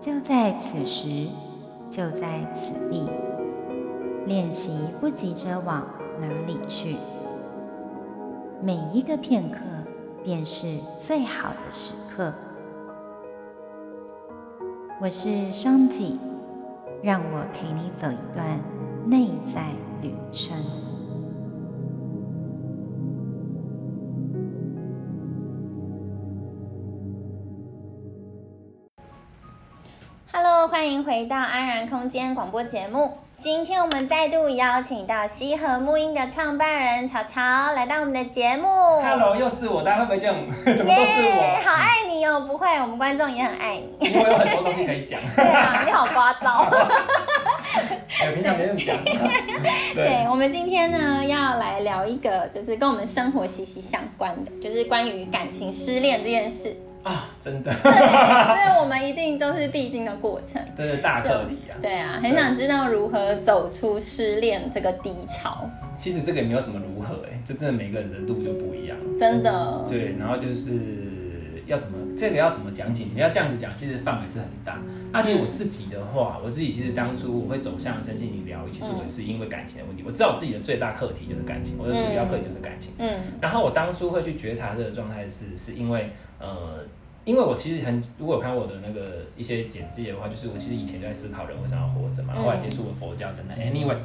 就在此时，就在此地，练习不急着往。哪里去？每一个片刻便是最好的时刻。我是双体，让我陪你走一段内在旅程。回到安然空间广播节目。今天我们再度邀请到西河木音的创办人乔乔来到我们的节目。Hello，又是我，大家会不会这样？怎么都是我？好爱你哦！不会，我们观众也很爱你。因为有很多东西可以讲。对啊，你好聒噪。哎，平常没人讲。对，我们今天呢要来聊一个，就是跟我们生活息息相关的，就是关于感情失恋这件事。啊，真的，对，因为我们一定都是必经的过程，这是大课题啊。对啊，很想知道如何走出失恋这个低潮。其实这个也没有什么如何，哎，就真的每个人的路就不一样。真的。对，然后就是要怎么，这个要怎么讲解？你要这样子讲，其实范围是很大。那其实我自己的话，我自己其实当初我会走向身心灵疗愈，其实我是因为感情的问题。我知道我自己的最大课题就是感情，我的主要课题就是感情。嗯。然后我当初会去觉察这个状态，是是因为。呃，因为我其实很，如果有看我的那个一些简介的话，就是我其实以前就在思考人为什么要活着嘛，后来接触了佛教等等。Anyway。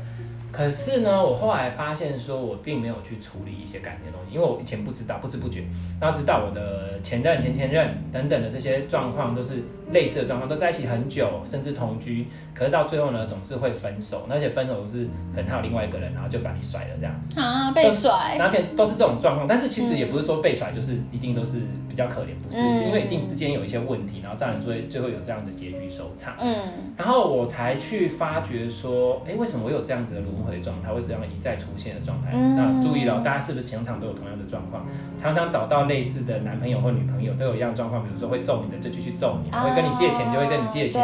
可是呢，我后来发现说，我并没有去处理一些感情的东西，因为我以前不知道，不知不觉，然后直到我的前任、前前任等等的这些状况，都是类似的状况，都在一起很久，甚至同居，可是到最后呢，总是会分手，而且分手是可能他有另外一个人，然后就把你甩了这样子啊，被甩，那边都是这种状况。但是其实也不是说被甩就是一定都是比较可怜，不是，是因为一定之间有一些问题，然后这样最最后有这样的结局收场。嗯，然后我才去发觉说，哎，为什么我有这样子的轮？回状态会这样一再出现的状态，那注意了，大家是不是常常都有同样的状况？常常找到类似的男朋友或女朋友都有一样状况，比如说会揍你的就继续揍你，会跟你借钱就会跟你借钱，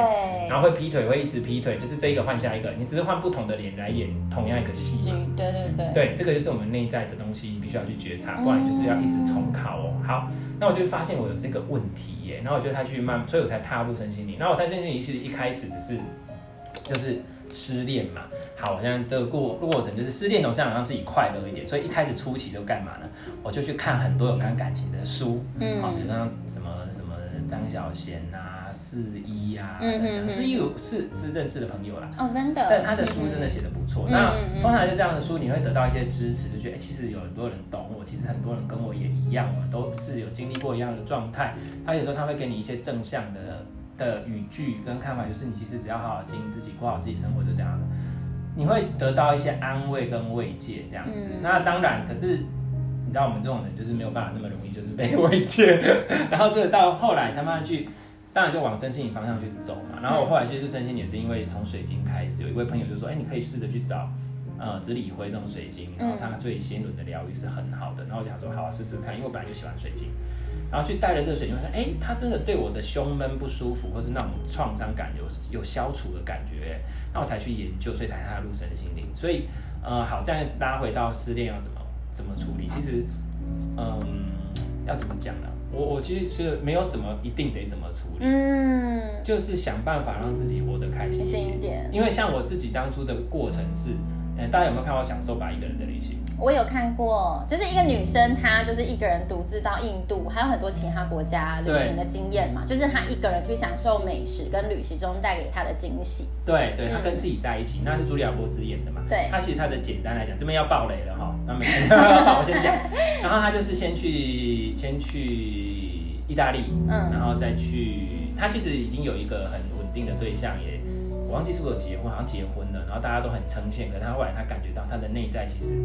然后会劈腿会一直劈腿，就是这一个换下一个，你只是换不同的脸来演同样一个戏嘛？对对对，对，这个就是我们内在的东西，你必须要去觉察，不然就是要一直重考哦。好，那我就发现我有这个问题耶，然后我就他去慢，所以我才踏入身心灵。然后我在身心灵其实一开始只是就是失恋嘛。好，我现在这个过过程就是失恋总是想让自己快乐一点，所以一开始初期都干嘛呢？我就去看很多有关感情的书，嗯，好，比如像什么什么张小娴啊、四一啊，嗯嗯，四一是是认识的朋友啦，哦，真的，但他的书真的写的不错。那通常就这样的书，你会得到一些支持，就觉得哎，其实有很多人懂我，其实很多人跟我也一样嘛，都是有经历过一样的状态。他有时候他会给你一些正向的的语句跟看法，就是你其实只要好好经营自己，过好自己生活，就这样的。你会得到一些安慰跟慰藉，这样子。那当然，可是你知道我们这种人就是没有办法那么容易就是被慰藉。然后就到后来才慢慢去，当然就往真心灵方向去走嘛。然后我后来接触真心也是因为从水晶开始，有一位朋友就说：“哎，你可以试着去找呃紫锂辉这种水晶，然后它对心轮的疗愈是很好的。”然后我就想说：“好，试试看。”因为我本来就喜欢水晶。然后去带了这个水晶，我想哎，它真的对我的胸闷不舒服，或是那种创伤感有有消除的感觉，那我才去研究，所以才踏入身心灵。所以，呃，好，这样拉回到失恋要怎么怎么处理？其实，嗯，要怎么讲呢？我我其实是没有什么一定得怎么处理，嗯，就是想办法让自己活得开心一点。因为像我自己当初的过程是，嗯，大家有没有看我《享受吧一个人的旅行》？我有看过，就是一个女生，她就是一个人独自到印度，还有很多其他国家旅行的经验嘛。就是她一个人去享受美食跟旅行中带给她的惊喜。对对，她跟自己在一起，那是茱莉亚·波兹演的嘛。对，她其实她的简单来讲，这边要爆雷了哈。那没，我先讲。然后她就是先去先去意大利，嗯，然后再去，她其实已经有一个很稳定的对象，也我忘记是不是有结婚，好像结婚了。然后大家都很称羡，可她后来她感觉到她的内在其实。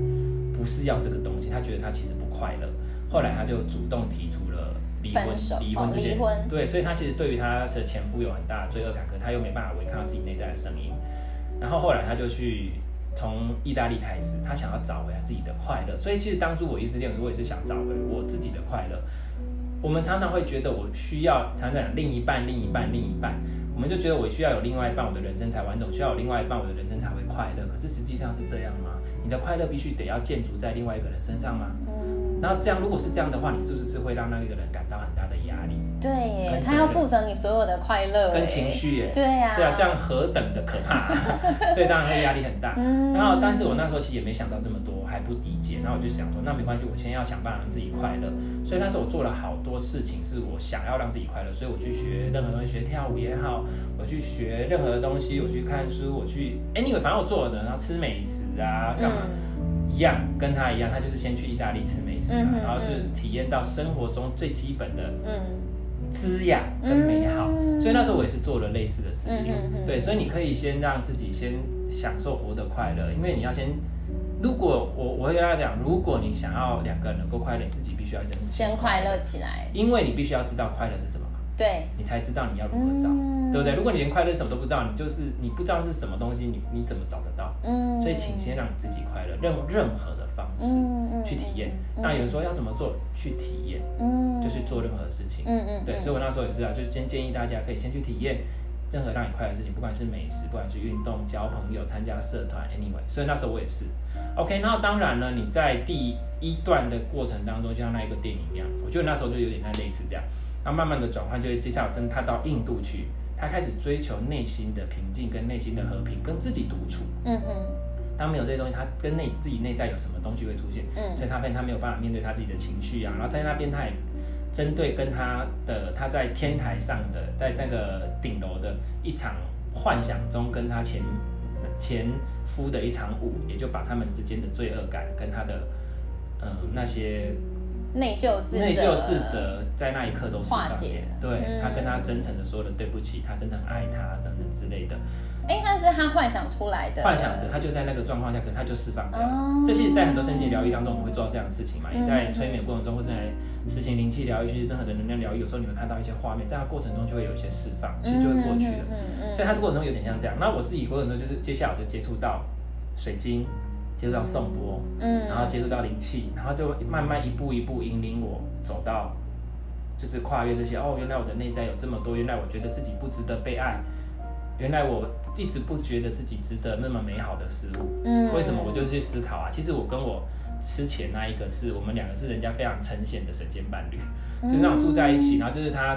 不是要这个东西，他觉得他其实不快乐。后来他就主动提出了离婚，离婚，离婚。对，所以他其实对于他的前夫有很大的罪恶感，可他又没办法违抗自己内在的声音。然后后来他就去从意大利开始，他想要找回来自己的快乐。所以其实当初我异地恋的时候，我也是想找回我自己的快乐。我们常常会觉得我需要常常另一半，另一半，另一半，我们就觉得我需要有另外一半，我的人生才完整；需要有另外一半，我的人生才会快乐。可是实际上是这样吗？你的快乐必须得要建筑在另外一个人身上吗？嗯。那这样，如果是这样的话，你是不是是会让那一个人感到很大的压力？对耶，他要负责你所有的快乐跟情绪，耶。对呀，对啊，这样何等的可怕，所以当然会压力很大。然后，但是我那时候其实也没想到这么多，还不理解。然后我就想说，那没关系，我先要想办法让自己快乐。所以那时候我做了好多事情，是我想要让自己快乐。所以我去学任何东西，学跳舞也好，我去学任何的东西，我去看书，我去，anyway，反正我做的，然后吃美食啊，干嘛？一样，跟他一样，他就是先去意大利吃美食，然后就是体验到生活中最基本的滋养跟美好。所以那时候我也是做了类似的事情，对，所以你可以先让自己先享受活得快乐，因为你要先，如果我我会跟他讲，如果你想要两个人能够快乐，你自己必须要先快乐起来，因为你必须要知道快乐是什么。对，你才知道你要如何找，对不对？如果你连快乐什么都不知道，你就是你不知道是什么东西，你你怎么找得到？嗯，所以请先让你自己快乐，任任何的方式去体验。那有人说要怎么做？去体验，嗯，就去做任何事情。嗯嗯，对。所以我那时候也是啊，就先建议大家可以先去体验任何让你快乐的事情，不管是美食，不管是运动、交朋友、参加社团，anyway。所以那时候我也是。OK，那当然呢，你在第一段的过程当中，就像那一个电影一样，我觉得那时候就有点像类似这样。然后慢慢的转换，就会介绍真他到印度去，他开始追求内心的平静跟内心的和平，跟自己独处。嗯嗯。当没有这些东西，他跟内自己内在有什么东西会出现？嗯。所以他发现他没有办法面对他自己的情绪啊。然后在那边，他也针对跟他的他在天台上的在那个顶楼的一场幻想中，跟他前前夫的一场舞，也就把他们之间的罪恶感跟他的嗯那些。内疚自内疚自责，在那一刻都化解。对他跟他真诚的说了对不起，他真的很爱他等等之类的。哎，那是他幻想出来的。幻想着他就在那个状况下，可能他就释放掉。这些在很多身心疗愈当中，我们会做到这样的事情嘛？你在催眠过程中，或者在实行灵气疗愈，去任何的能量疗愈，有时候你会看到一些画面，在那过程中就会有一些释放，其实就会过去了。所以他的过程中有点像这样。那我自己过程中就是接下来我就接触到水晶。接触到颂钵，嗯，然后接触到灵气，然后就慢慢一步一步引领我走到，就是跨越这些。哦，原来我的内在有这么多，原来我觉得自己不值得被爱，原来我一直不觉得自己值得那么美好的事物。嗯，为什么？我就去思考啊。其实我跟我之前那一个是我们两个是人家非常呈现的神仙伴侣，就是那种住在一起，然后就是他。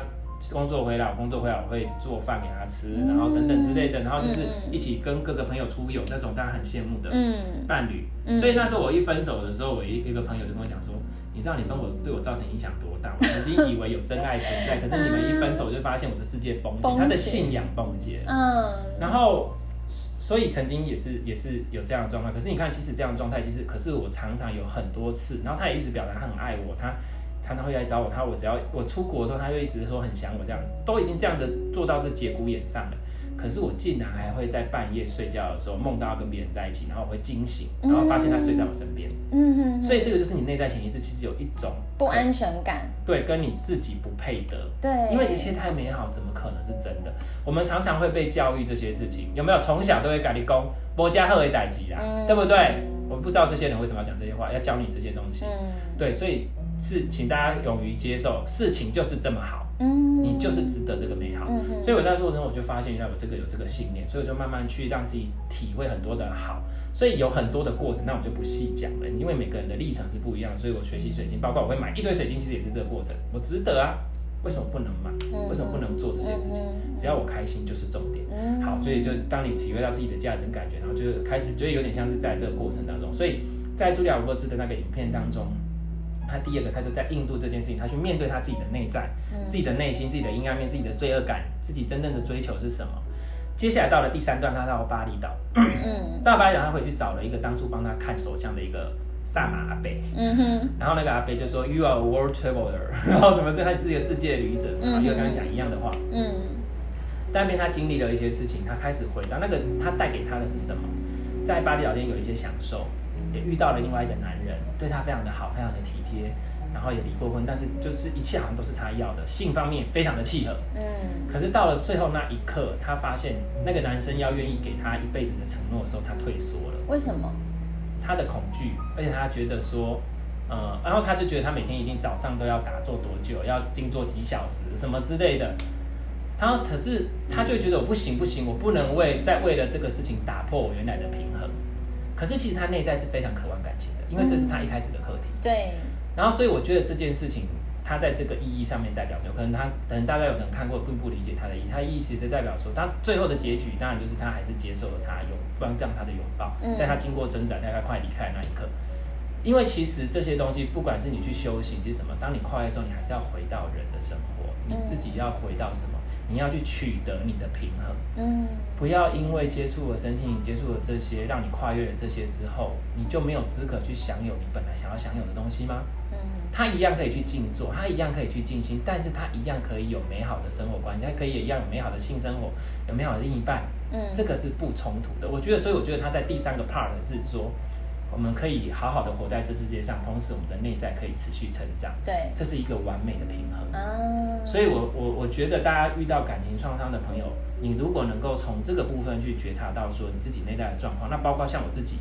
工作回来，我工作回来，我会做饭给他吃，然后等等之类的，然后就是一起跟各个朋友出游那种，大家很羡慕的伴侣。所以那时候我一分手的时候，我一一个朋友就跟我讲说：“你知道你分我对我造成影响多大？我曾经以为有真爱存在，可是你们一分手就发现我的世界崩解，他的信仰崩解。嗯，然后所以曾经也是也是有这样的状况。可是你看，即使这样的状态，其实可是我常常有很多次，然后他也一直表达他很爱我，他。常常会来找我，他我只要我出国的时候，他就一直说很想我，这样都已经这样的做到这节骨眼上了。可是我竟然还会在半夜睡觉的时候梦到跟别人在一起，然后我会惊醒，然后发现他睡在我身边。嗯哼。所以这个就是你内在潜意识其实有一种不安全感，对，跟你自己不配得。对。因为一切太美好，怎么可能是真的？我们常常会被教育这些事情，有没有？从小都会改立功，波加赫为代吉啦，对不对？我不知道这些人为什么要讲这些话，要教你这些东西。嗯。对，所以。是，请大家勇于接受，事情就是这么好，嗯，你就是值得这个美好。所以我在做的时候，我就发现原来我这个有这个信念，所以我就慢慢去让自己体会很多的好。所以有很多的过程，那我就不细讲了，因为每个人的历程是不一样。所以我学习水晶，包括我会买一堆水晶，其实也是这个过程。我值得啊，为什么不能买？为什么不能做这些事情？只要我开心就是重点。好，所以就当你体会到自己的价值感觉，然后就开始，就有点像是在这个过程当中。所以在朱利亚·沃兹的那个影片当中。他第二个，他就在印度这件事情，他去面对他自己的内在，自己的内心，自己的阴暗面，自己的罪恶感，自己真正的追求是什么？接下来到了第三段，他到巴厘岛，嗯，到巴厘岛，他回去找了一个当初帮他看手相的一个萨玛阿贝，嗯哼，然后那个阿贝就说，You are a world traveler，然后怎么这他是一个世界旅者，然后又跟他讲一样的话，嗯，但边他经历了一些事情，他开始回到那个他带给他的是什么？在巴厘岛间有一些享受。也遇到了另外一个男人，对他非常的好，非常的体贴。然然后也离过婚，但是就是一切好像都是他要的，性方面非常的契合。嗯，可是到了最后那一刻，他发现那个男生要愿意给他一辈子的承诺的时候，他退缩了。为什么？他的恐惧，而且他觉得说，呃，然后他就觉得他每天一定早上都要打坐多久，要静坐几小时，什么之类的。他可是他就觉得我不行不行，我不能为再为了这个事情打破我原来的平衡。可是其实他内在是非常渴望感情的，因为这是他一开始的课题。对。然后所以我觉得这件事情，他在这个意义上面代表什么？可能他可能大家有人看过并不理解他的意义。他的意思就代表说，他最后的结局当然就是他还是接受了他拥让让他的拥抱，在他经过挣扎，大概快离开的那一刻。因为其实这些东西，不管是你去修行是什么，当你跨越之后，你还是要回到人的生活，你自己要回到什么？你要去取得你的平衡，嗯，不要因为接触了身心灵，接触了这些，让你跨越了这些之后，你就没有资格去享有你本来想要享有的东西吗？嗯，他一样可以去静坐，他一样可以去静心，但是他一样可以有美好的生活关系，他可以也一样有美好的性生活，有美好的另一半，嗯，这个是不冲突的。我觉得，所以我觉得他在第三个 part 是说。我们可以好好的活在这世界上，同时我们的内在可以持续成长。对，这是一个完美的平衡。啊，所以我我我觉得大家遇到感情创伤的朋友，你如果能够从这个部分去觉察到说你自己内在的状况，那包括像我自己，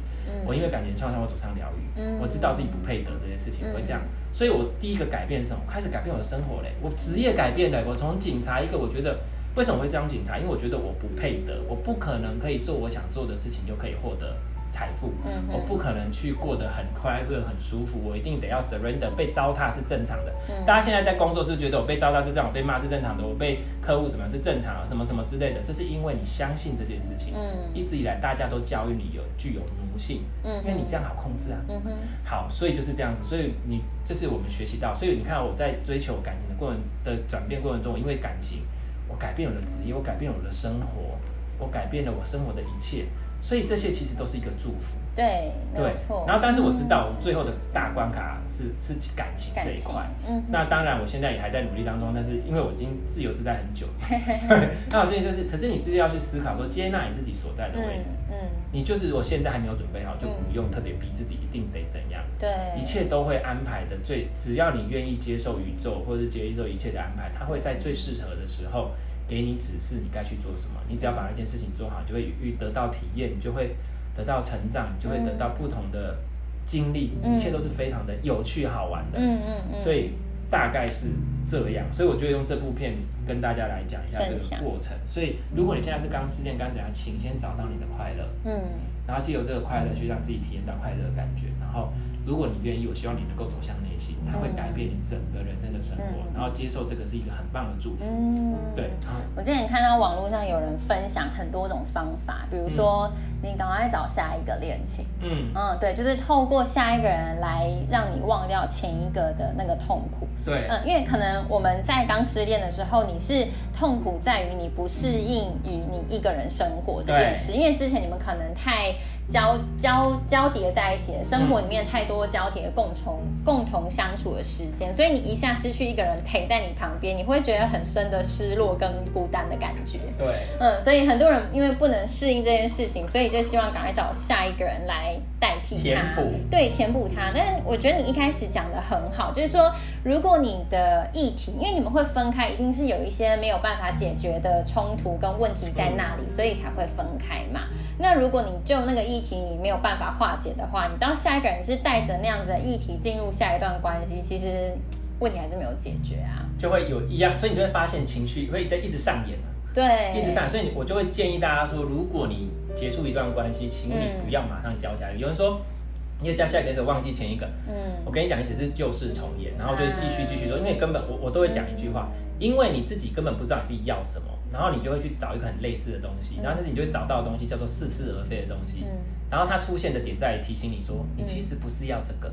我因为感情创伤，我走上疗愈，我知道自己不配得这件事情，会这样。所以我第一个改变是什么？开始改变我的生活嘞，我职业改变了，我从警察一个，我觉得为什么会当警察？因为我觉得我不配得，我不可能可以做我想做的事情就可以获得。财富，我不可能去过得很快乐、很舒服，我一定得要 surrender。被糟蹋是正常的。大家现在在工作是觉得我被糟蹋是正常，被骂是正常的，我被客户什么是正常，什么什么之类的，这是因为你相信这件事情。嗯，一直以来大家都教育你有具有奴性，嗯，因为你这样好控制啊。嗯哼，好，所以就是这样子。所以你这是我们学习到。所以你看我在追求感情的过程的转变过程中，因为感情，我改变我的职业，我改变我的生活，我改变了我生活的一切。所以这些其实都是一个祝福，对，没错。然后，但是我知道最后的大关卡是是感情这一块。嗯，那当然，我现在也还在努力当中。但是因为我已经自由自在很久了，那我最近就是，可是你自己要去思考说，接纳你自己所在的位置。嗯，你就是我现在还没有准备好，就不用特别逼自己一定得怎样。对，一切都会安排的最，只要你愿意接受宇宙或者接受一切的安排，它会在最适合的时候。给你指示，你该去做什么。你只要把那件事情做好，就会遇得到体验，你就会得到成长，你就会得到不同的经历，一切都是非常的有趣好玩的。嗯嗯嗯。所以大概是这样，所以我就用这部片跟大家来讲一下这个过程。所以如果你现在是刚失恋，刚怎样，请先找到你的快乐。嗯。然后借由这个快乐去让自己体验到快乐的感觉，然后。如果你愿意，我希望你能够走向内心，它会改变你整个人生的生活，然后接受这个是一个很棒的祝福。对，我之前看到网络上有人分享很多种方法，比如说你赶快找下一个恋情，嗯。嗯，对，就是透过下一个人来让你忘掉前一个的那个痛苦。对，嗯，因为可能我们在刚失恋的时候，你是痛苦在于你不适应于你一个人生活这件事，因为之前你们可能太。交交交叠在一起的生活里面太多交叠共同共同相处的时间，所以你一下失去一个人陪在你旁边，你会觉得很深的失落跟孤单的感觉。对，嗯，所以很多人因为不能适应这件事情，所以就希望赶快找下一个人来代替他，对，填补他。但是我觉得你一开始讲的很好，就是说如果你的议题，因为你们会分开，一定是有一些没有办法解决的冲突跟问题在那里，所以才会分开嘛。那如果你就那个议议题你没有办法化解的话，你当下一个人是带着那样子的议题进入下一段关系，其实问题还是没有解决啊，就会有一样，所以你就会发现情绪会在一直上演对，一直上，所以我就会建议大家说，如果你结束一段关系，请你不要马上交下一个。有人说，你交下一个忘记前一个，嗯，我跟你讲，你只是旧事重演，然后就继续继续说，因为根本我我都会讲一句话，因为你自己根本不知道你自己要什么。然后你就会去找一个很类似的东西，然后就是你就会找到的东西叫做似是而非的东西。嗯。然后它出现的点在提醒你说，你其实不是要这个。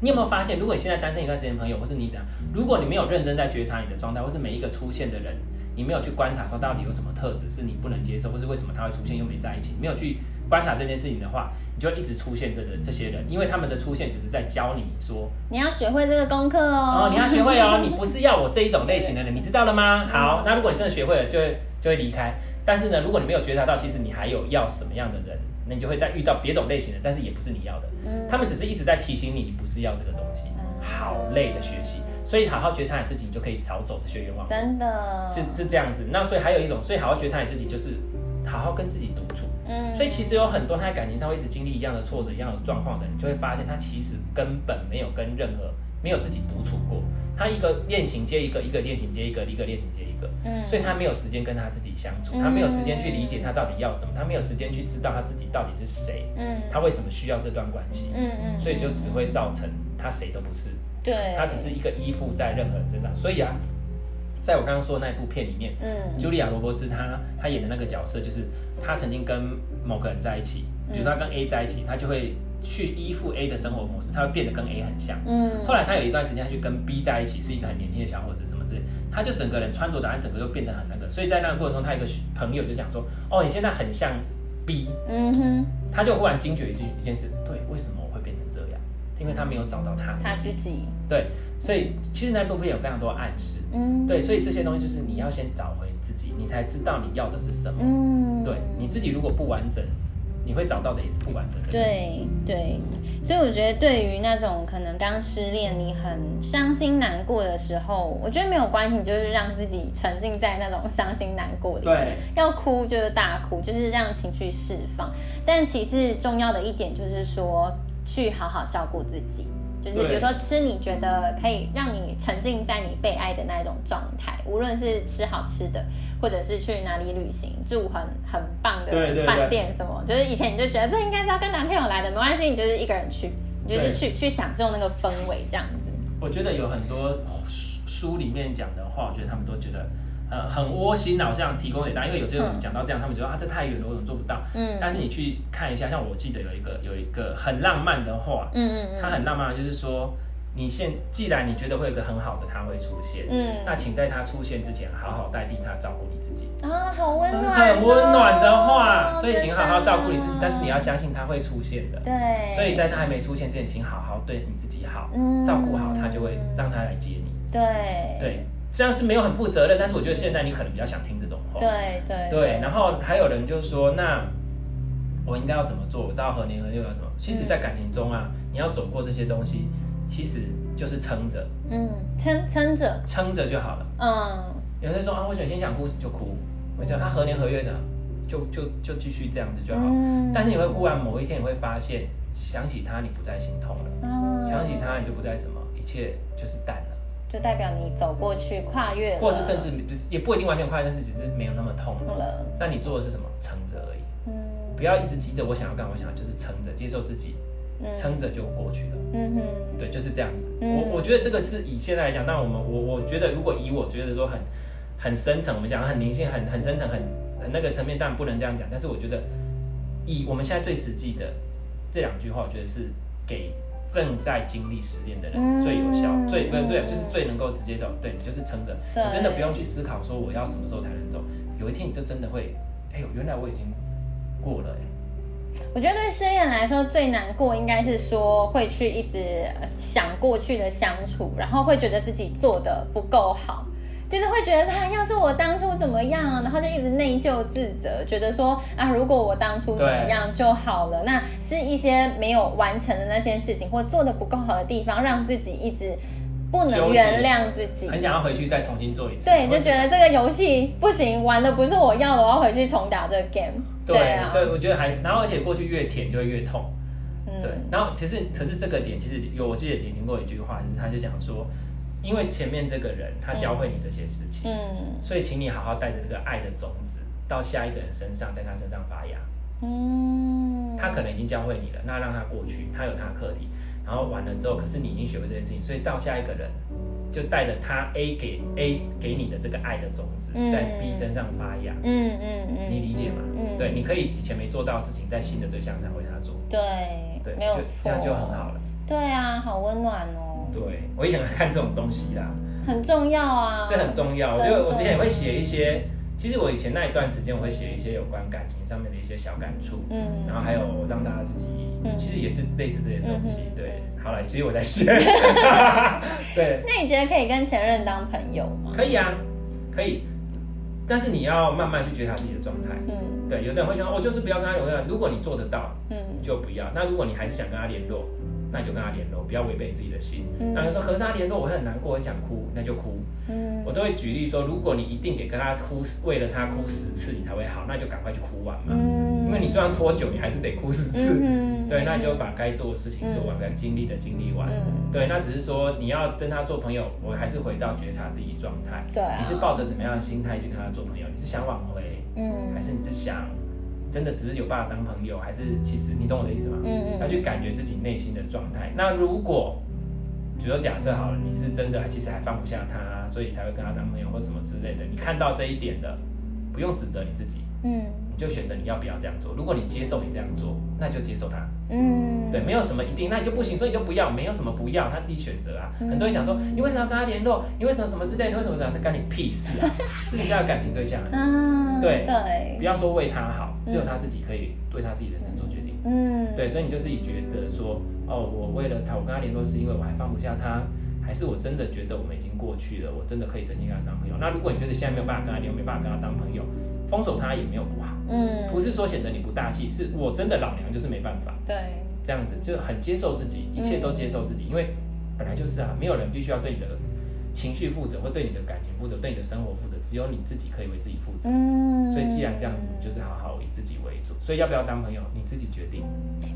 你有没有发现，如果你现在单身一段时间，朋友或是你怎样，如果你没有认真在觉察你的状态，或是每一个出现的人，你没有去观察说到底有什么特质是你不能接受，或是为什么他会出现又没在一起，没有去观察这件事情的话，你就一直出现这个这些人，因为他们的出现只是在教你说，你要学会这个功课哦。哦，你要学会哦，你不是要我这一种类型的人，你知道了吗？好，那如果你真的学会了，就会就会离开。但是呢，如果你没有觉察到，其实你还有要什么样的人那你就会再遇到别种类型的，但是也不是你要的。嗯，他们只是一直在提醒你，你不是要这个东西，好累的学习。所以好好觉察你自己，你就可以少走这些冤枉路。真的，是是这样子。那所以还有一种，所以好好觉察你自己，就是好好跟自己独处。嗯，所以其实有很多他在感情上会一直经历一样的挫折、一样的状况的人，就会发现他其实根本没有跟任何没有自己独处过。他一个恋情接一个，一个恋情接一个，一个恋情接一个。嗯，所以他没有时间跟他自己相处，他没有时间去理解他到底要什么，他没有时间去知道他自己到底是谁。嗯，他为什么需要这段关系？嗯嗯，所以就只会造成他谁都不是。对，他只是一个依附在任何人身上，所以啊，在我刚刚说的那部片里面，嗯，茱莉亚·罗伯兹她她演的那个角色，就是她曾经跟某个人在一起，比如说她跟 A 在一起，她就会去依附 A 的生活模式，她会变得跟 A 很像，嗯，后来她有一段时间去跟 B 在一起，是一个很年轻的小伙子，什么之类，他就整个人穿着打扮，整个就变得很那个，所以在那个过程中，他一个朋友就讲说，哦，你现在很像 B，嗯哼，他就忽然惊觉一件一件事，对，为什么？因为他没有找到他他自己，对，所以其实那部分有非常多暗示，嗯，对，所以这些东西就是你要先找回自己，你才知道你要的是什么，嗯，对，你自己如果不完整，你会找到的也是不完整的，对对，所以我觉得对于那种可能刚失恋，你很伤心难过的时候，我觉得没有关系，你就是让自己沉浸在那种伤心难过里面，要哭就是大哭，就是让情绪释放，但其次重要的一点就是说。去好好照顾自己，就是比如说吃你觉得可以让你沉浸在你被爱的那一种状态，无论是吃好吃的，或者是去哪里旅行，住很很棒的饭店什么，就是以前你就觉得这应该是要跟男朋友来的，没关系，你就是一个人去，你就是去去享受那个氛围这样子。我觉得有很多书书里面讲的话，我觉得他们都觉得。呃，很窝心好像提供给大家，因为有些人讲到这样，他们觉得啊，这太远了，我怎么做不到？嗯，但是你去看一下，像我记得有一个有一个很浪漫的话，嗯嗯嗯，它很浪漫，就是说，你现既然你觉得会有个很好的他会出现，嗯，那请在他出现之前，好好代替他照顾你自己。啊，好温暖，很温暖的话，所以请好好照顾你自己，但是你要相信他会出现的，对，所以在他还没出现之前，请好好对你自己好，嗯。照顾好他，就会让他来接你，对，对。虽然是没有很负责任，但是我觉得现在你可能比较想听这种话。对对对。然后还有人就说：“那我应该要怎么做？我到何年何月要什么？”其实，在感情中啊，你要走过这些东西，其实就是撑着。嗯，撑撑着，撑着就好了。嗯。有人说啊，我想先想哭就哭，我讲那何年何月的，就就就继续这样子就好。嗯。但是你会忽然某一天你会发现，想起他你不再心痛了。嗯。想起他你就不再什么，一切就是淡了。就代表你走过去跨越，或者是甚至也不一定完全跨越，但是只是没有那么痛了。那你做的是什么？撑着而已。嗯，不要一直急着我想要干嘛，我想要就是撑着，接受自己，撑着就过去了。嗯哼，对，就是这样子。我我觉得这个是以现在来讲，但我们我我觉得如果以我觉得说很很深层，我们讲很灵性，很很深层，很很那个层面，当然不能这样讲。但是我觉得以我们现在最实际的这两句话，我觉得是给。正在经历失恋的人最有效，最不最就是最能够直接的，对你就是撑着，你真的不用去思考说我要什么时候才能走，有一天你就真的会，哎呦，原来我已经过了哎。我觉得对失恋来说最难过应该是说会去一直想过去的相处，然后会觉得自己做的不够好。就是会觉得说，要是我当初怎么样，然后就一直内疚自责，觉得说啊，如果我当初怎么样就好了。那是一些没有完成的那些事情，或做的不够好的地方，让自己一直不能原谅自己，很想要回去再重新做一次。对，就觉得这个游戏不行，玩的不是我要的，我要回去重打这个 game。对啊，对，我觉得还，然后而且过去越舔就会越痛。对，然后其实可是这个点其实有，我记得也听过一句话，就是他就讲说。因为前面这个人他教会你这些事情，嗯，所以请你好好带着这个爱的种子到下一个人身上，在他身上发芽。嗯，他可能已经教会你了，那让他过去，他有他的课题，然后完了之后，可是你已经学会这件事情，所以到下一个人就带着他 A 给 A 给你的这个爱的种子，在 B 身上发芽。嗯嗯嗯，你理解吗？嗯，对，你可以以前没做到的事情，在新的对象上为他做。对对，没有这样就很好了。对啊，好温暖哦。对，我也想看这种东西啦，很重要啊，这很重要。我觉得我之前也会写一些，其实我以前那一段时间我会写一些有关感情上面的一些小感触，嗯，然后还有让大家自己，其实也是类似这些东西。对，好了，其实我在写。对，那你觉得可以跟前任当朋友吗？可以啊，可以。但是你要慢慢去觉察自己的状态。嗯，对，有的人会想，我就是不要跟他联络。如果你做得到，嗯，就不要。那如果你还是想跟他联络，那你就跟他联络，不要违背自己的心。那你说和他联络，我会很难过，很想哭，那就哭。嗯，我都会举例说，如果你一定得跟他哭，为了他哭十次你才会好，那就赶快去哭完嘛。嗯，因为你就算拖久，你还是得哭十次。嗯，对，那你就把该做的事情做完，该经历的经历完。嗯，对，那只是说你要跟他做朋友，我还是回到觉察自己状态。对，你是抱着怎么样的心态去跟他做朋友？你是想挽回，嗯，还是你是想？真的只是有办法当朋友，还是其实你懂我的意思吗？嗯嗯。要去感觉自己内心的状态。那如果，比如说假设好了，你是真的还其实还放不下他，所以才会跟他当朋友或什么之类的。你看到这一点的，不用指责你自己。嗯。你就选择你要不要这样做。如果你接受你这样做，那就接受他。嗯。对，没有什么一定，那你就不行，所以就不要，没有什么不要，他自己选择啊。很多人讲说，你为什么要跟他联络？你为什么什么之类？你为什么这样？他干你屁事啊？是你家的感情对象。嗯。对对。不要说为他好。只有他自己可以对他自己的人做决定。嗯，对，所以你就自己觉得说，哦，我为了他，我跟他联络是因为我还放不下他，还是我真的觉得我们已经过去了，我真的可以真心跟他当朋友？那如果你觉得现在没有办法跟他联络，没办法跟他当朋友，封锁他也没有不好。嗯，不是说显得你不大气，是我真的老娘就是没办法。对，这样子就很接受自己，一切都接受自己，因为本来就是啊，没有人必须要对你的。情绪负责，会对你的感情负责，对你的生活负责，只有你自己可以为自己负责。嗯，所以既然这样子，就是好好以自己为主。所以要不要当朋友，你自己决定。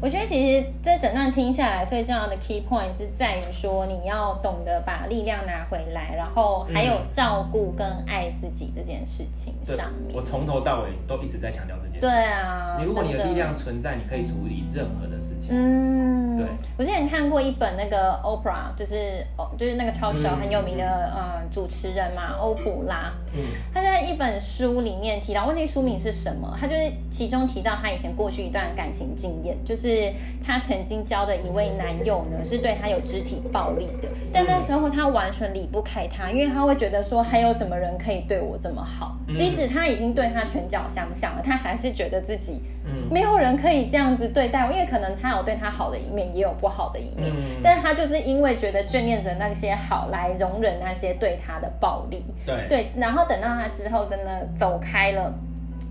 我觉得其实这整段听下来，最重要的 key point 是在于说，你要懂得把力量拿回来，然后还有照顾跟爱自己这件事情上面。我从头到尾都一直在强调这件事。对啊，你如果你的力量存在，你可以处理任何的事情。嗯，对。我之前看过一本那个 Oprah，就是哦，就是那个超 show 很有名的。呃，主持人嘛，欧普拉，嗯，他在一本书里面提到，问题书名是什么？他就是其中提到他以前过去一段感情经验，就是他曾经交的一位男友呢，是对他有肢体暴力的，但那时候他完全离不开他，因为他会觉得说，还有什么人可以对我这么好？即使他已经对他拳脚相向了，他还是觉得自己，嗯，没有人可以这样子对待我，因为可能他有对他好的一面，也有不好的一面，但是他就是因为觉得眷恋着那些好来容忍那些对他的暴力，对。对，然后等到他之后真的走开了，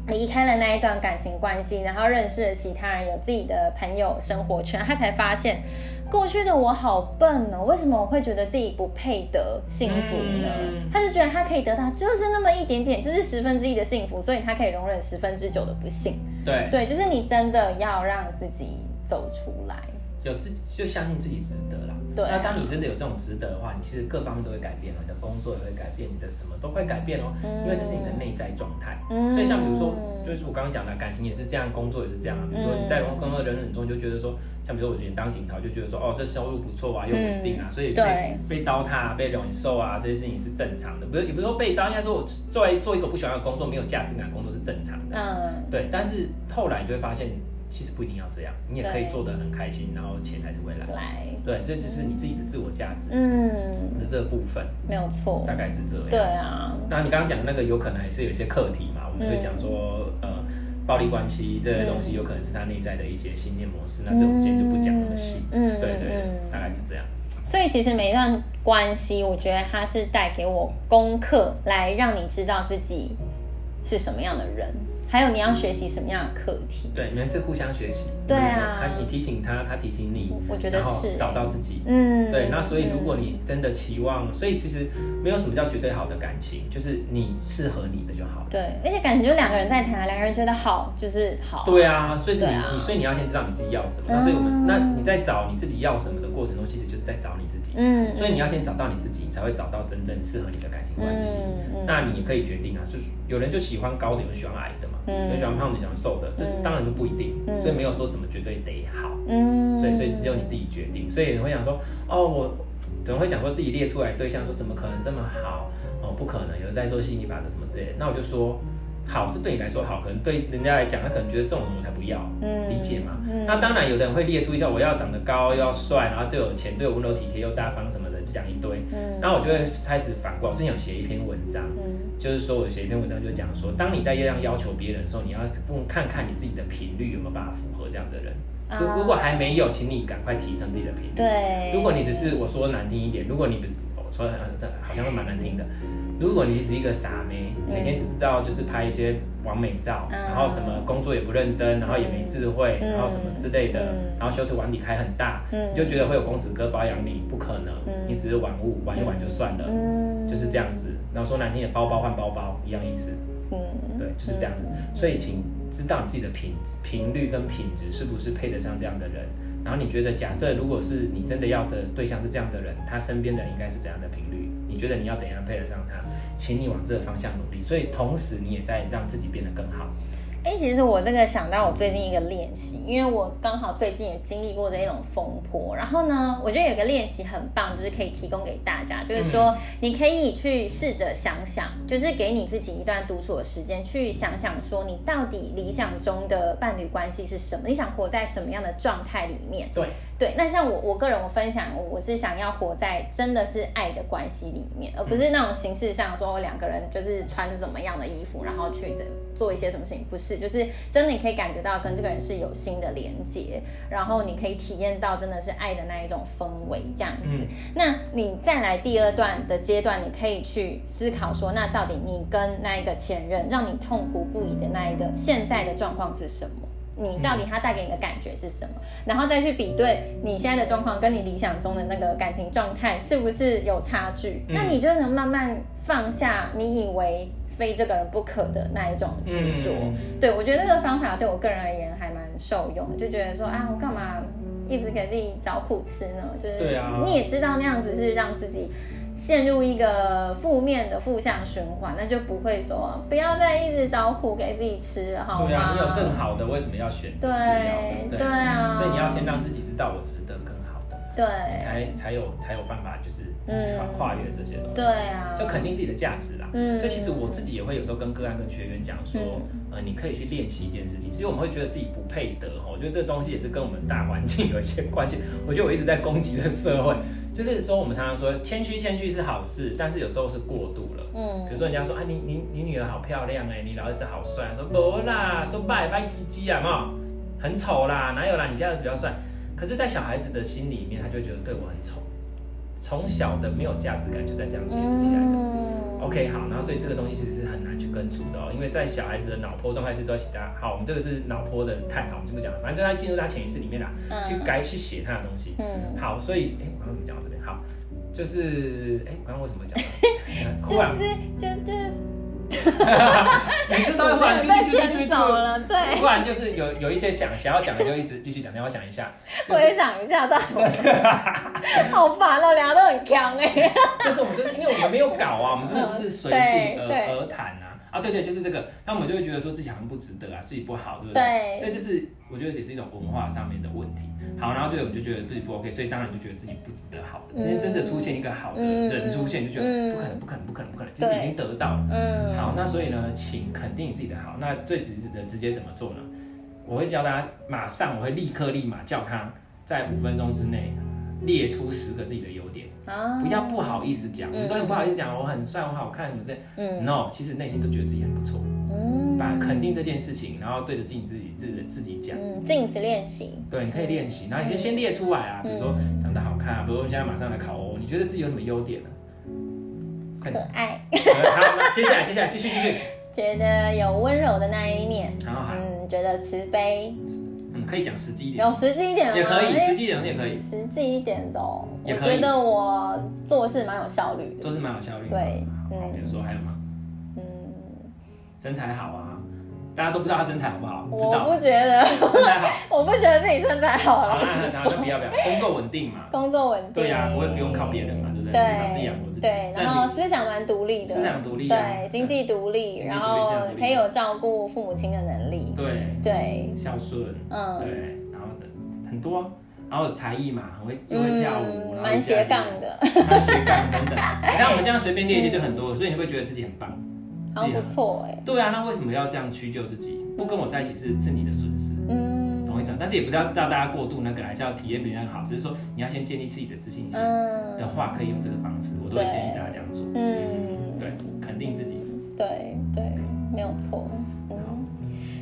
离开了那一段感情关系，然后认识了其他人，有自己的朋友生活圈，他才发现。过去的我好笨哦，为什么我会觉得自己不配得幸福呢？他就觉得他可以得到就是那么一点点，就是十分之一的幸福，所以他可以容忍十分之九的不幸。对对，就是你真的要让自己走出来。有自己就相信自己值得那当你真的有这种值得的话，你其实各方面都会改变了，你的工作也会改变，你的什么都会改变哦。嗯。因为这是你的内在状态。嗯。所以像比如说，就是我刚刚讲的，感情也是这样，工作也是这样啊。比如说你在工作人忍中就觉得说，像比如说我觉得当警察就觉得说，哦，这收入不错啊，又稳定啊，所以被被糟蹋、被忍受啊，这些事情是正常的。不是也不是说被糟，应该说我做做一个不喜欢的工作、没有价值感的工作是正常的。嗯。对，但是后来你就会发现。其实不一定要这样，你也可以做得很开心，然后钱还是会来。来，对，所以只是你自己的自我价值，嗯，的这个部分没有错，大概是这样。对啊，那你刚刚讲的那个有可能还是有一些课题嘛？我们会讲说，呃，暴力关系这些东西有可能是他内在的一些信念模式，那这我们今天就不讲那么细。嗯，对对对，大概是这样。所以其实每一段关系，我觉得它是带给我功课，来让你知道自己是什么样的人。还有你要学习什么样的课题？对，你们是互相学习。对啊，他你提醒他，他提醒你，我觉得是找到自己。嗯，对。那所以如果你真的期望，所以其实没有什么叫绝对好的感情，就是你适合你的就好。对，而且感情就两个人在谈，两个人觉得好就是好。对啊，所以你你所以你要先知道你自己要什么。那所以我们那你在找你自己要什么的过程中，其实就是在找你自己。嗯。所以你要先找到你自己，你才会找到真正适合你的感情关系。嗯嗯。那你也可以决定啊，就是有人就喜欢高的，有人喜欢矮的嘛。有喜欢胖的，喜欢瘦的，这当然都不一定，所以没有说什么绝对得好，所以所以只有你自己决定。所以你会想说，哦，我怎么会讲说自己列出来对象，说怎么可能这么好？哦，不可能，有人在说吸引力法则什么之类的，那我就说。好是对你来说好，可能对人家来讲，他可能觉得这种人我才不要，理解吗？那当然，有的人会列出一下，我要长得高，又要帅，然后又有钱，对我温柔体贴又大方什么的，就讲一堆。然后我就会开始反过，我之前有写一篇文章，就是说我写一篇文章，就讲说，当你在这样要求别人的时候，你要看看你自己的频率有没有办法符合这样的人。如如果还没有，请你赶快提升自己的频率。对，如果你只是我说难听一点，如果你不说的好像会蛮难听的。如果你是一个傻妹，每天只知道就是拍一些完美照，然后什么工作也不认真，然后也没智慧，然后什么之类的，然后修图碗底开很大，你就觉得会有公子哥包养你，不可能，你只是玩物，玩一玩就算了，就是这样子。然后说难听的，包包换包包一样意思，对，就是这样子。所以请知道你自己的频频率跟品质是不是配得上这样的人。然后你觉得，假设如果是你真的要的对象是这样的人，他身边的应该是怎样的频率？你觉得你要怎样配得上他？请你往这个方向努力。所以同时你也在让自己变得更好。哎，其实我这个想到我最近一个练习，因为我刚好最近也经历过这一种风波。然后呢，我觉得有个练习很棒，就是可以提供给大家，就是说你可以去试着想想，就是给你自己一段独处的时间，去想想说你到底理想中的伴侣关系是什么？你想活在什么样的状态里面？对对。那像我我个人我分享，我是想要活在真的是爱的关系里面，而不是那种形式上说两个人就是穿怎么样的衣服，然后去做一些什么事情，不是。是，就是真的，你可以感觉到跟这个人是有新的连接，然后你可以体验到真的是爱的那一种氛围，这样子。那你再来第二段的阶段，你可以去思考说，那到底你跟那一个前任让你痛苦不已的那一个现在的状况是什么？你到底他带给你的感觉是什么？然后再去比对你现在的状况跟你理想中的那个感情状态是不是有差距？那你就能慢慢放下你以为。非这个人不可的那一种执着，对我觉得这个方法对我个人而言还蛮受用，就觉得说啊，我干嘛一直给自己找苦吃呢？就是你也知道那样子是让自己陷入一个负面的负向循环，那就不会说不要再一直找苦给自己吃，好吗？对啊，你有更好的，为什么要选择吃药？对啊，所以你要先让自己知道我值得更对，才才有才有办法就是。跨跨越这些东西，对啊，就肯定自己的价值啦。嗯，所以其实我自己也会有时候跟个案、跟学员讲说，呃，你可以去练习一件事情。其实我们会觉得自己不配得哦，我觉得这个东西也是跟我们大环境有一些关系。我觉得我一直在攻击的社会，就是说我们常常说谦虚谦虚是好事，但是有时候是过度了。嗯，比如说人家说，啊，你你你女儿好漂亮哎，你老儿子好帅，说不啦，就拜拜唧唧啊嘛，很丑啦，哪有啦，你家儿子比较帅。可是，在小孩子的心里面，他就会觉得对我很丑。从小的没有价值感就在这样建立起来的。OK，好，然后所以这个东西其实是很难去根除的哦，因为在小孩子的脑波状态是都要写他。好，我们这个是脑波的探讨，我们就不讲了，反正就他进入他潜意识里面啦，去改去写他的东西。嗯，好，所以哎，我刚刚怎么讲到这边？好，就是哎，刚刚为什么讲？就是就就是。每次都会忽然就就就就走了，对，忽然就是有有一些讲想要讲的就一直继续讲，让我讲一下，我也想一下，到底 好烦哦，两个都很强哎。就是我们就是因为我们没有搞啊，我们真的是随性而而谈啊。啊，对对，就是这个，那我们就会觉得说自己好像不值得啊，自己不好，对不对？对。所以就是我觉得也是一种文化上面的问题。好，然后最后我就觉得自己不 OK，所以当然就觉得自己不值得好的。今天真的出现一个好的人出现，就觉得不可能，不可能，不可能，不可能，其实已经得到了。嗯。好，那所以呢，请肯定自己的好。那最直接的直接怎么做呢？我会教大家，马上我会立刻立马叫他在五分钟之内列出十个自己的优点。不要不好意思讲，很多人不好意思讲，我很帅，我好看，什么这嗯，no，其实内心都觉得自己很不错。嗯，把肯定这件事情，然后对着镜子自己自自己讲。嗯，镜子练习。对，你可以练习，然后你先先列出来啊，比如说长得好看啊，比如说现在马上来考哦，你觉得自己有什么优点呢？可爱。好，那接下来接下来继续继续。觉得有温柔的那一面。然后嗯，觉得慈悲。可以讲实际一点，有实际一点也可以，实际一点也可以，实际一点的，我觉得我做事蛮有效率的，做事蛮有效率。对，嗯，比如说还有吗？嗯，身材好啊，大家都不知道他身材好不好？我不觉得。身材好，我不觉得自己身材好。然后就不要不要，工作稳定嘛，工作稳定，对呀，不会不用靠别人嘛。对，至少自己养活自己。对，然后思想蛮独立的，思想独立，对，经济独立，然后可以有照顾父母亲的能力。对对，孝顺，嗯，对，然后很多，然后才艺嘛，很会又会跳舞，蛮斜杠的，蛮斜杠等等。你看我们这样随便列一列就很多，所以你会觉得自己很棒，好不错哎。对啊，那为什么要这样屈就自己？不跟我在一起是是你的损失。嗯。但是也不是要让大家过度那个，还是要体验别人好。只是说你要先建立自己的自信心的话，可以用这个方式，我都会建议大家这样做。嗯，对，肯定自己。对对，没有错。嗯，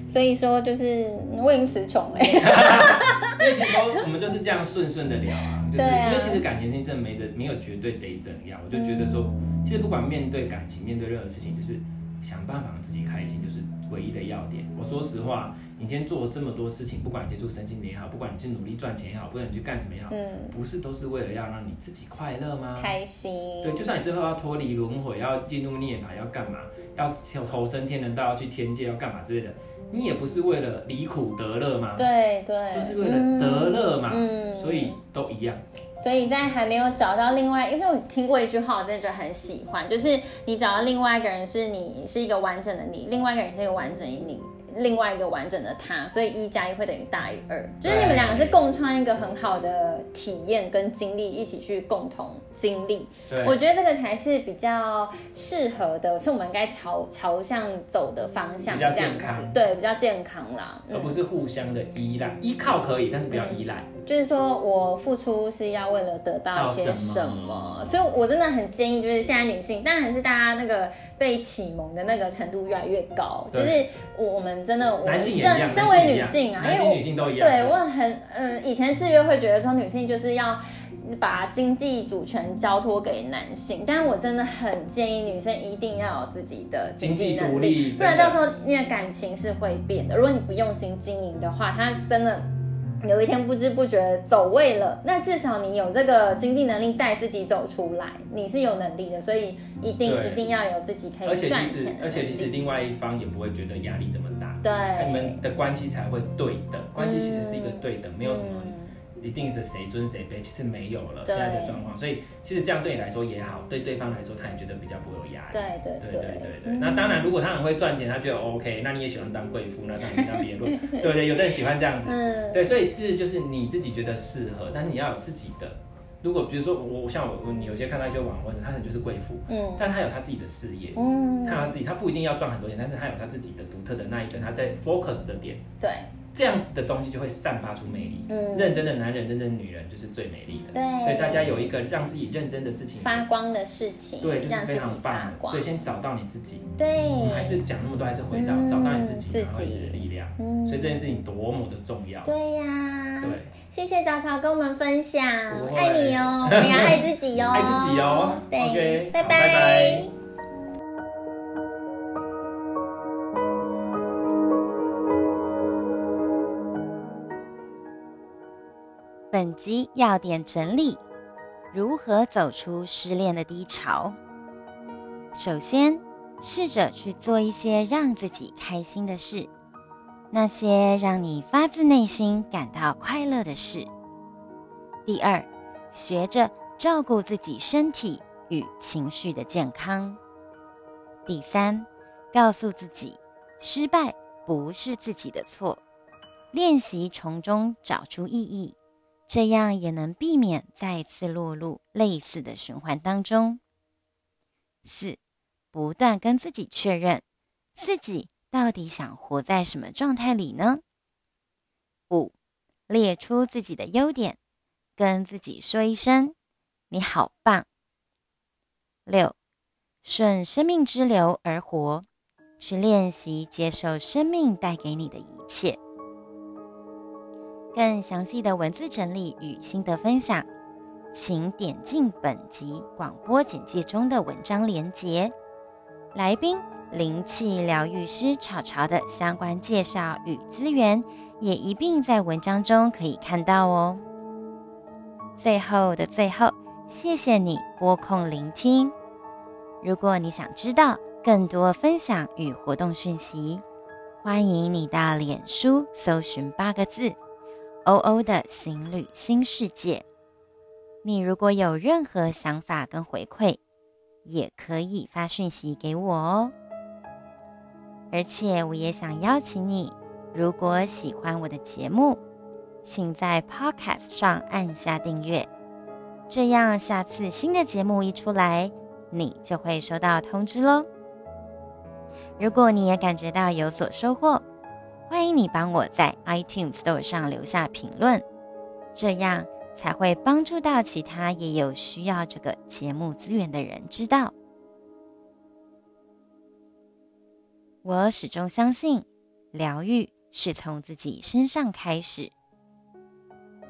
所以说就是为因词穷哎，为其实都我们就是这样顺顺的聊啊，就是因为其实感情真正没得没有绝对得怎样，我就觉得说，其实不管面对感情，面对任何事情，就是想办法让自己开心，就是唯一的要点。我说实话。你今天做了这么多事情，不管你接触身心灵也好，不管你去努力赚钱也好，不管你去干什么也好，嗯，不是都是为了要让你自己快乐吗？开心。对，就算你最后要脱离轮回，要进入涅槃，要干嘛？要投身天人道，要去天界，要干嘛之类的，你也不是为了离苦得乐吗？对对，就是为了得乐嘛。嗯，所以都一样。所以在还没有找到另外，因为我听过一句话，我真的觉得很喜欢，就是你找到另外一个人，是你是一个完整的你，另外一个人是一个完整的你。另外一个完整的他，所以一加一会等于大于二，就是你们两个是共创一个很好的体验跟经历，一起去共同经历。我觉得这个才是比较适合的，是我们该朝朝向走的方向，比较健康，对，比较健康啦，而不是互相的依赖，依靠可以，但是不要依赖。就是说我付出是要为了得到一些什么，所以我真的很建议，就是现在女性，当然是大家那个被启蒙的那个程度越来越高，就是我们真的，我们身身为女性啊，因为女性都一样，对我很嗯，以前制约会觉得说女性就是要把经济主权交托给男性，但我真的很建议女生一定要有自己的经济能力，不然到时候你的感情是会变的。如果你不用心经营的话，它真的。有一天不知不觉走位了，那至少你有这个经济能力带自己走出来，你是有能力的，所以一定一定要有自己可以赚钱而且其实另外一方也不会觉得压力这么大，对，你们的关系才会对等，关系其实是一个对等，没有什么。一定是谁尊谁卑，其实没有了现在的状况，所以其实这样对你来说也好，对对方来说他也觉得比较不会有压力。对对对对对对。那当然，如果他很会赚钱，他觉得 OK，那你也喜欢当贵妇，那当然另当别论。对对，有的人喜欢这样子。嗯。对，所以是就是你自己觉得适合，但是你要有自己的。如果比如说我像我你有些看到一些网红，他可能就是贵妇，嗯，但他有他自己的事业，嗯，他有自己，他不一定要赚很多钱，但是他有他自己的独特的那一个他在 focus 的点。对。这样子的东西就会散发出魅力。嗯，认真的男人、认真的女人就是最美丽的。对，所以大家有一个让自己认真的事情发光的事情，对，就是非常棒。所以先找到你自己。对，我们还是讲那么多，还是回到找到你自己，自己的力量。嗯，所以这件事情多么的重要。对呀。对，谢谢早早跟我们分享，爱你哦，我们要爱自己哦，爱自己哦。对，拜拜。本集要点整理：如何走出失恋的低潮？首先，试着去做一些让自己开心的事，那些让你发自内心感到快乐的事。第二，学着照顾自己身体与情绪的健康。第三，告诉自己，失败不是自己的错，练习从中找出意义。这样也能避免再次落入类似的循环当中。四，不断跟自己确认，自己到底想活在什么状态里呢？五，列出自己的优点，跟自己说一声“你好棒”。六，顺生命之流而活，去练习接受生命带给你的一切。更详细的文字整理与心得分享，请点进本集广播简介中的文章连结。来宾灵气疗愈师草潮的相关介绍与资源，也一并在文章中可以看到哦。最后的最后，谢谢你拨空聆听。如果你想知道更多分享与活动讯息，欢迎你到脸书搜寻八个字。欧欧的行旅新世界，你如果有任何想法跟回馈，也可以发讯息给我哦。而且我也想邀请你，如果喜欢我的节目，请在 Podcast 上按下订阅，这样下次新的节目一出来，你就会收到通知喽。如果你也感觉到有所收获，欢迎你帮我在 iTunes Store 上留下评论，这样才会帮助到其他也有需要这个节目资源的人知道。我始终相信，疗愈是从自己身上开始。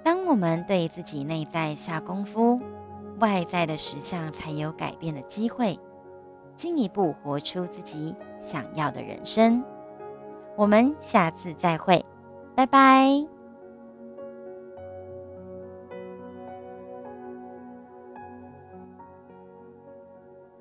当我们对自己内在下功夫，外在的实相才有改变的机会，进一步活出自己想要的人生。我们下次再会，拜拜。